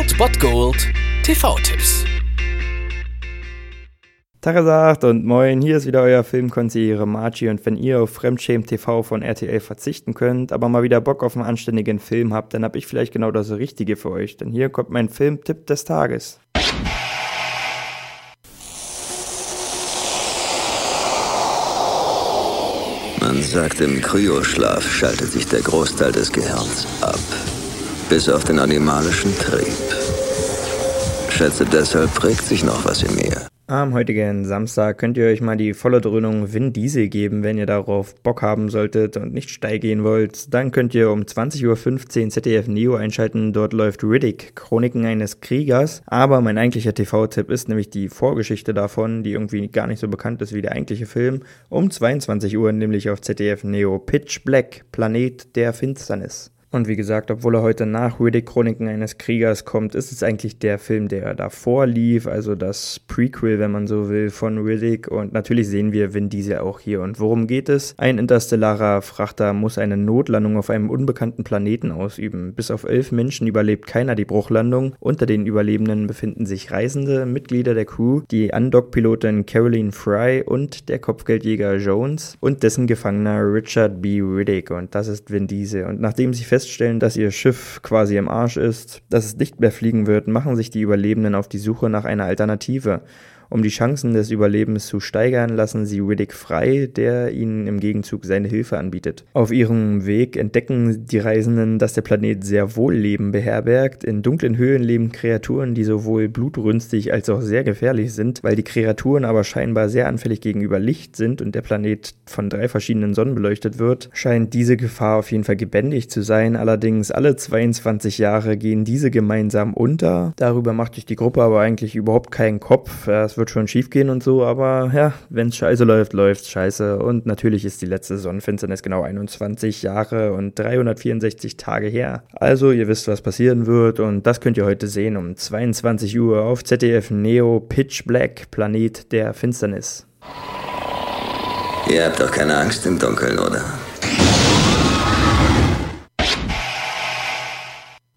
Old Bot Gold TV-Tipps. Tagesagt und moin, hier ist wieder euer Filmkonsigliere Margie und wenn ihr auf Fremdschämen TV von RTL verzichten könnt, aber mal wieder Bock auf einen anständigen Film habt, dann hab ich vielleicht genau das Richtige für euch, denn hier kommt mein Filmtipp des Tages. Man sagt, im Kryoschlaf schaltet sich der Großteil des Gehirns ab. Bis auf den animalischen Trieb. Schätze, deshalb prägt sich noch was in mir. Am heutigen Samstag könnt ihr euch mal die volle Dröhnung Vin Diesel geben, wenn ihr darauf Bock haben solltet und nicht steil gehen wollt. Dann könnt ihr um 20.15 Uhr ZDF Neo einschalten. Dort läuft Riddick, Chroniken eines Kriegers. Aber mein eigentlicher TV-Tipp ist nämlich die Vorgeschichte davon, die irgendwie gar nicht so bekannt ist wie der eigentliche Film. Um 22 Uhr nämlich auf ZDF Neo Pitch Black, Planet der Finsternis. Und wie gesagt, obwohl er heute nach Riddick Chroniken eines Kriegers kommt, ist es eigentlich der Film, der davor lief, also das Prequel, wenn man so will, von Riddick. Und natürlich sehen wir Vin Diesel auch hier. Und worum geht es? Ein interstellarer Frachter muss eine Notlandung auf einem unbekannten Planeten ausüben. Bis auf elf Menschen überlebt keiner die Bruchlandung. Unter den Überlebenden befinden sich Reisende, Mitglieder der Crew, die Undock-Pilotin Caroline Fry und der Kopfgeldjäger Jones und dessen Gefangener Richard B. Riddick. Und das ist Vin Diesel. Und nachdem sie feststellen, dass ihr Schiff quasi im Arsch ist, dass es nicht mehr fliegen wird, machen sich die Überlebenden auf die Suche nach einer Alternative. Um die Chancen des Überlebens zu steigern, lassen sie Riddick frei, der ihnen im Gegenzug seine Hilfe anbietet. Auf ihrem Weg entdecken die Reisenden, dass der Planet sehr wohl Leben beherbergt. In dunklen Höhlen leben Kreaturen, die sowohl blutrünstig als auch sehr gefährlich sind, weil die Kreaturen aber scheinbar sehr anfällig gegenüber Licht sind und der Planet von drei verschiedenen Sonnen beleuchtet wird, scheint diese Gefahr auf jeden Fall gebändigt zu sein. Allerdings alle 22 Jahre gehen diese gemeinsam unter. Darüber macht sich die Gruppe aber eigentlich überhaupt keinen Kopf. Es wird schon schief gehen und so, aber ja, wenn es scheiße läuft, läuft's scheiße. Und natürlich ist die letzte Sonnenfinsternis genau 21 Jahre und 364 Tage her. Also ihr wisst, was passieren wird und das könnt ihr heute sehen um 22 Uhr auf ZDF Neo Pitch Black, Planet der Finsternis. Ihr habt doch keine Angst im Dunkeln, oder?